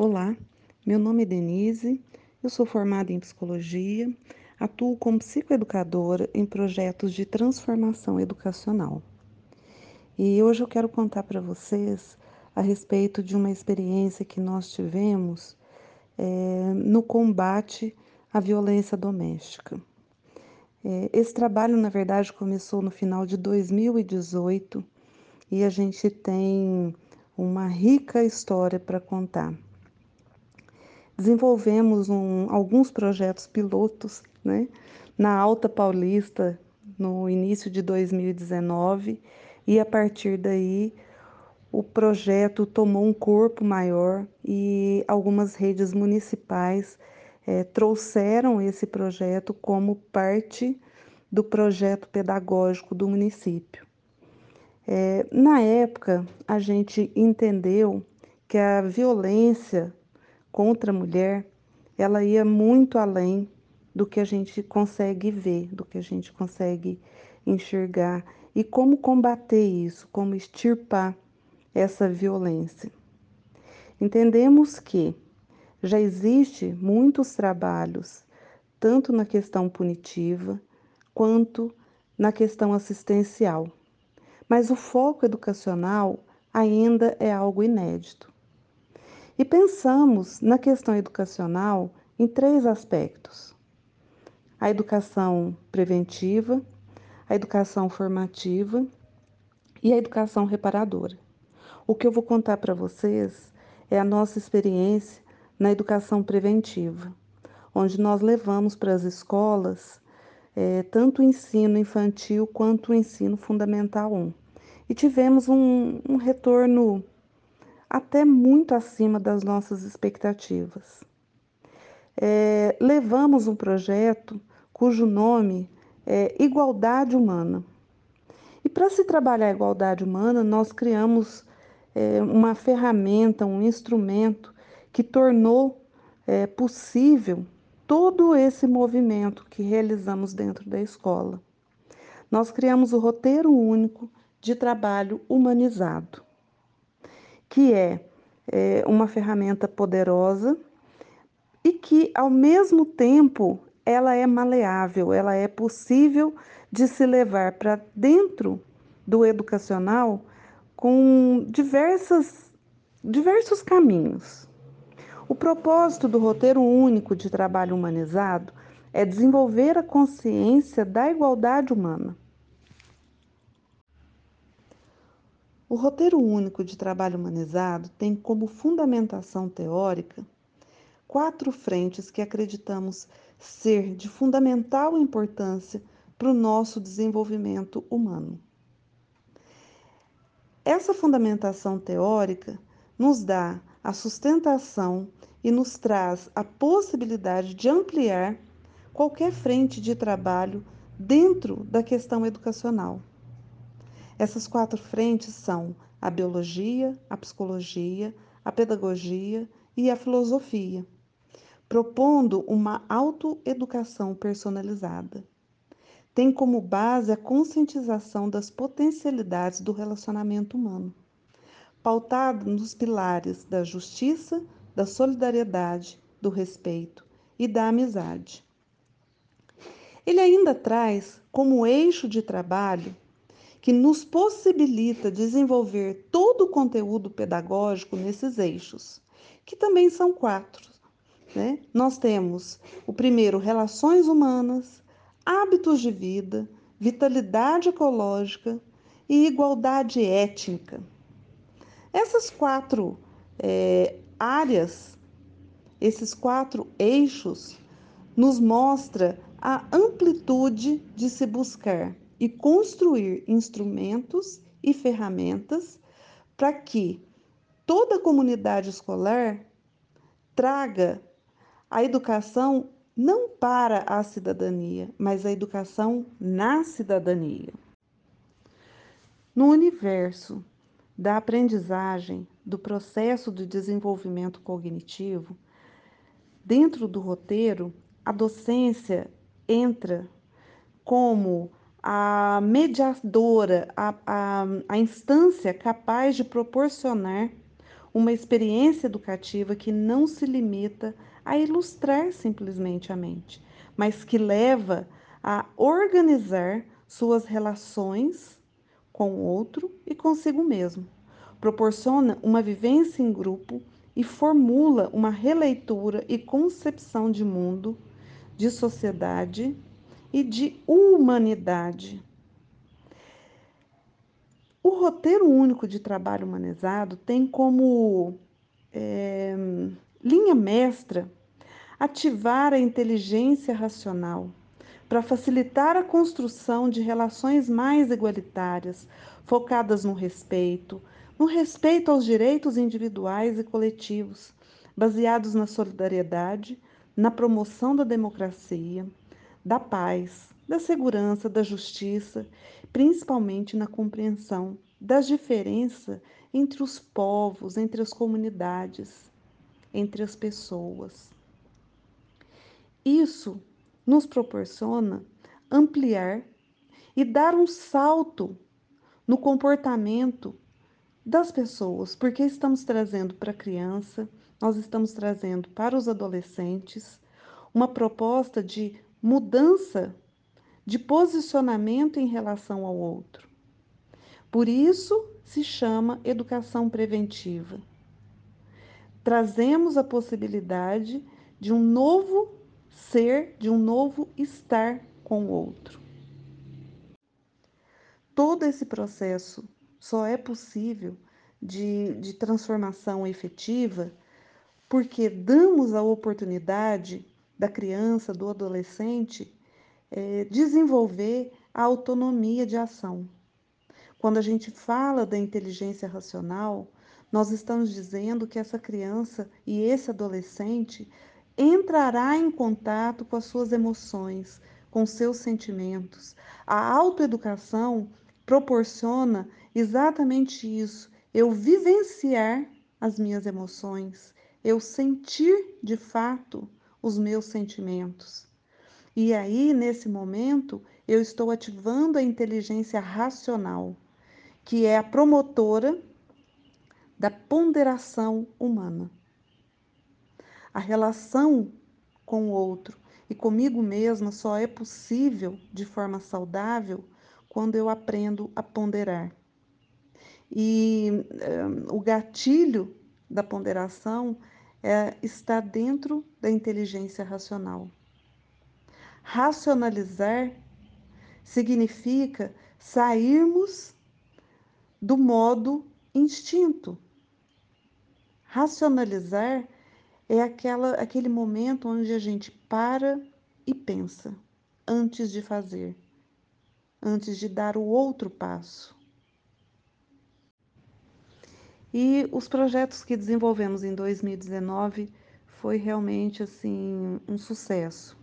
Olá, meu nome é Denise, eu sou formada em psicologia, atuo como psicoeducadora em projetos de transformação educacional. E hoje eu quero contar para vocês a respeito de uma experiência que nós tivemos é, no combate à violência doméstica. É, esse trabalho, na verdade, começou no final de 2018 e a gente tem uma rica história para contar. Desenvolvemos um, alguns projetos pilotos né, na Alta Paulista no início de 2019 e a partir daí o projeto tomou um corpo maior e algumas redes municipais é, trouxeram esse projeto como parte do projeto pedagógico do município. É, na época, a gente entendeu que a violência contra a mulher ela ia muito além do que a gente consegue ver, do que a gente consegue enxergar e como combater isso, como extirpar essa violência. Entendemos que já existe muitos trabalhos, tanto na questão punitiva quanto na questão assistencial. Mas o foco educacional ainda é algo inédito. E pensamos na questão educacional em três aspectos: a educação preventiva, a educação formativa e a educação reparadora. O que eu vou contar para vocês é a nossa experiência na educação preventiva, onde nós levamos para as escolas é, tanto o ensino infantil quanto o ensino fundamental 1. E tivemos um, um retorno até muito acima das nossas expectativas. É, levamos um projeto cujo nome é Igualdade Humana. E para se trabalhar a igualdade humana, nós criamos é, uma ferramenta, um instrumento que tornou é, possível todo esse movimento que realizamos dentro da escola. Nós criamos o roteiro único de trabalho humanizado, que é, é uma ferramenta poderosa e que, ao mesmo tempo, ela é maleável, ela é possível de se levar para dentro do educacional com diversas, diversos caminhos. O propósito do roteiro único de trabalho humanizado é desenvolver a consciência da igualdade humana. O roteiro único de trabalho humanizado tem como fundamentação teórica quatro frentes que acreditamos ser de fundamental importância para o nosso desenvolvimento humano. Essa fundamentação teórica nos dá a sustentação e nos traz a possibilidade de ampliar qualquer frente de trabalho dentro da questão educacional. Essas quatro frentes são a biologia, a psicologia, a pedagogia e a filosofia, propondo uma autoeducação personalizada. Tem como base a conscientização das potencialidades do relacionamento humano pautado nos pilares da justiça, da solidariedade, do respeito e da amizade. Ele ainda traz como eixo de trabalho que nos possibilita desenvolver todo o conteúdo pedagógico nesses eixos, que também são quatro. Né? Nós temos o primeiro, relações humanas, hábitos de vida, vitalidade ecológica e igualdade étnica. Essas quatro é, áreas, esses quatro eixos, nos mostra a amplitude de se buscar e construir instrumentos e ferramentas para que toda a comunidade escolar traga a educação não para a cidadania, mas a educação na cidadania. No universo da aprendizagem, do processo de desenvolvimento cognitivo, dentro do roteiro, a docência entra como a mediadora, a, a, a instância capaz de proporcionar uma experiência educativa que não se limita a ilustrar simplesmente a mente, mas que leva a organizar suas relações com o outro e consigo mesmo. Proporciona uma vivência em grupo e formula uma releitura e concepção de mundo, de sociedade e de humanidade. O roteiro único de trabalho humanizado tem como é, linha mestra ativar a inteligência racional para facilitar a construção de relações mais igualitárias, focadas no respeito, no respeito aos direitos individuais e coletivos, baseados na solidariedade, na promoção da democracia, da paz, da segurança, da justiça, principalmente na compreensão das diferenças entre os povos, entre as comunidades, entre as pessoas. Isso nos proporciona ampliar e dar um salto no comportamento das pessoas, porque estamos trazendo para a criança, nós estamos trazendo para os adolescentes uma proposta de mudança de posicionamento em relação ao outro. Por isso se chama educação preventiva. Trazemos a possibilidade de um novo ser, de um novo estar com o outro. Todo esse processo só é possível de, de transformação efetiva porque damos a oportunidade da criança, do adolescente, é, desenvolver a autonomia de ação. Quando a gente fala da inteligência racional, nós estamos dizendo que essa criança e esse adolescente entrará em contato com as suas emoções, com seus sentimentos. A autoeducação proporciona exatamente isso, eu vivenciar as minhas emoções, eu sentir de fato os meus sentimentos. E aí, nesse momento, eu estou ativando a inteligência racional, que é a promotora da ponderação humana a relação com o outro e comigo mesma só é possível de forma saudável quando eu aprendo a ponderar. E um, eh, o gatilho da ponderação é, está dentro da inteligência racional. Racionalizar significa sairmos do modo instinto. Racionalizar é aquela, aquele momento onde a gente para e pensa antes de fazer, antes de dar o outro passo. E os projetos que desenvolvemos em 2019 foi realmente assim um sucesso.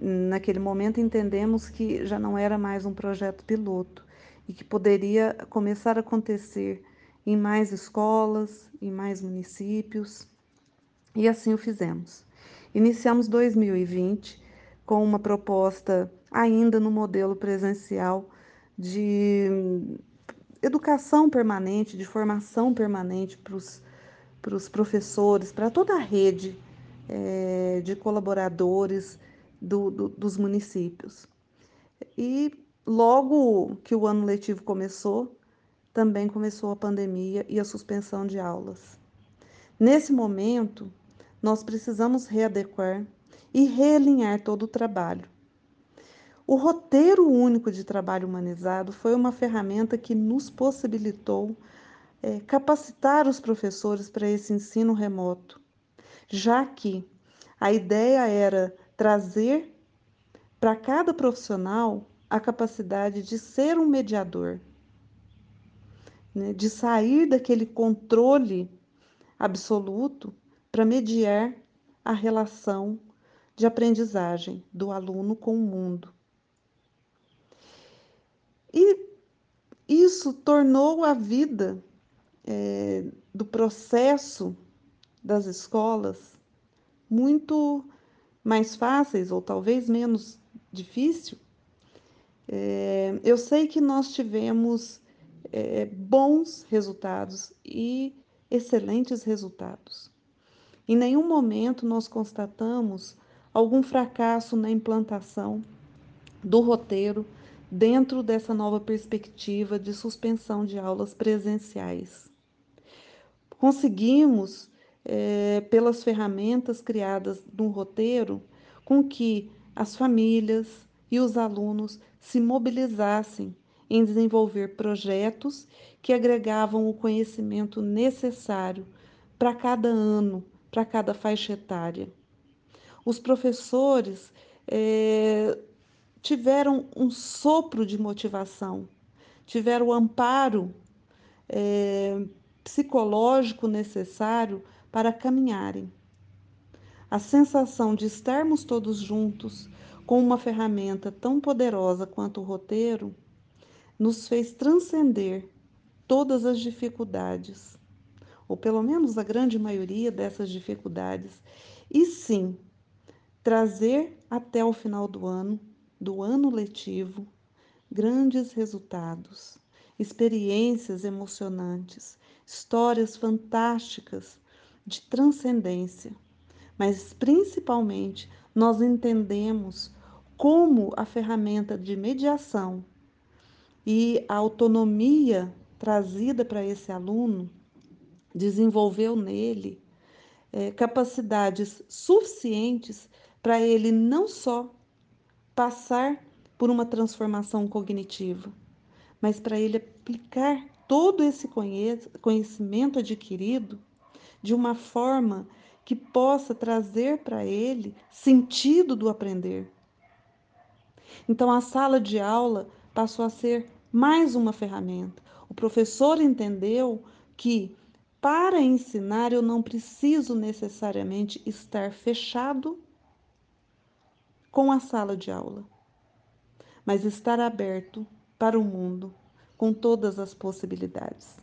Naquele momento entendemos que já não era mais um projeto piloto e que poderia começar a acontecer em mais escolas, em mais municípios. E assim o fizemos. Iniciamos 2020 com uma proposta ainda no modelo presencial de educação permanente, de formação permanente para os professores, para toda a rede é, de colaboradores do, do, dos municípios. E logo que o ano letivo começou, também começou a pandemia e a suspensão de aulas. Nesse momento, nós precisamos readequar e realinhar todo o trabalho. O roteiro único de trabalho humanizado foi uma ferramenta que nos possibilitou é, capacitar os professores para esse ensino remoto, já que a ideia era trazer para cada profissional a capacidade de ser um mediador, né, de sair daquele controle absoluto para mediar a relação de aprendizagem do aluno com o mundo. E isso tornou a vida é, do processo das escolas muito mais fáceis ou talvez menos difícil. É, eu sei que nós tivemos é, bons resultados e excelentes resultados. Em nenhum momento nós constatamos algum fracasso na implantação do roteiro dentro dessa nova perspectiva de suspensão de aulas presenciais. Conseguimos, é, pelas ferramentas criadas no roteiro, com que as famílias e os alunos se mobilizassem em desenvolver projetos que agregavam o conhecimento necessário para cada ano, para cada faixa etária. Os professores é, tiveram um sopro de motivação, tiveram o amparo é, psicológico necessário para caminharem. A sensação de estarmos todos juntos com uma ferramenta tão poderosa quanto o roteiro nos fez transcender todas as dificuldades, ou pelo menos a grande maioria dessas dificuldades, e sim trazer até o final do ano, do ano letivo, grandes resultados, experiências emocionantes, histórias fantásticas de transcendência, mas principalmente nós entendemos como a ferramenta de mediação e a autonomia trazida para esse aluno desenvolveu nele é, capacidades suficientes para ele não só passar por uma transformação cognitiva, mas para ele aplicar todo esse conhecimento adquirido de uma forma que possa trazer para ele sentido do aprender. Então, a sala de aula passou a ser mais uma ferramenta. O professor entendeu que para ensinar eu não preciso necessariamente estar fechado com a sala de aula, mas estar aberto para o mundo com todas as possibilidades.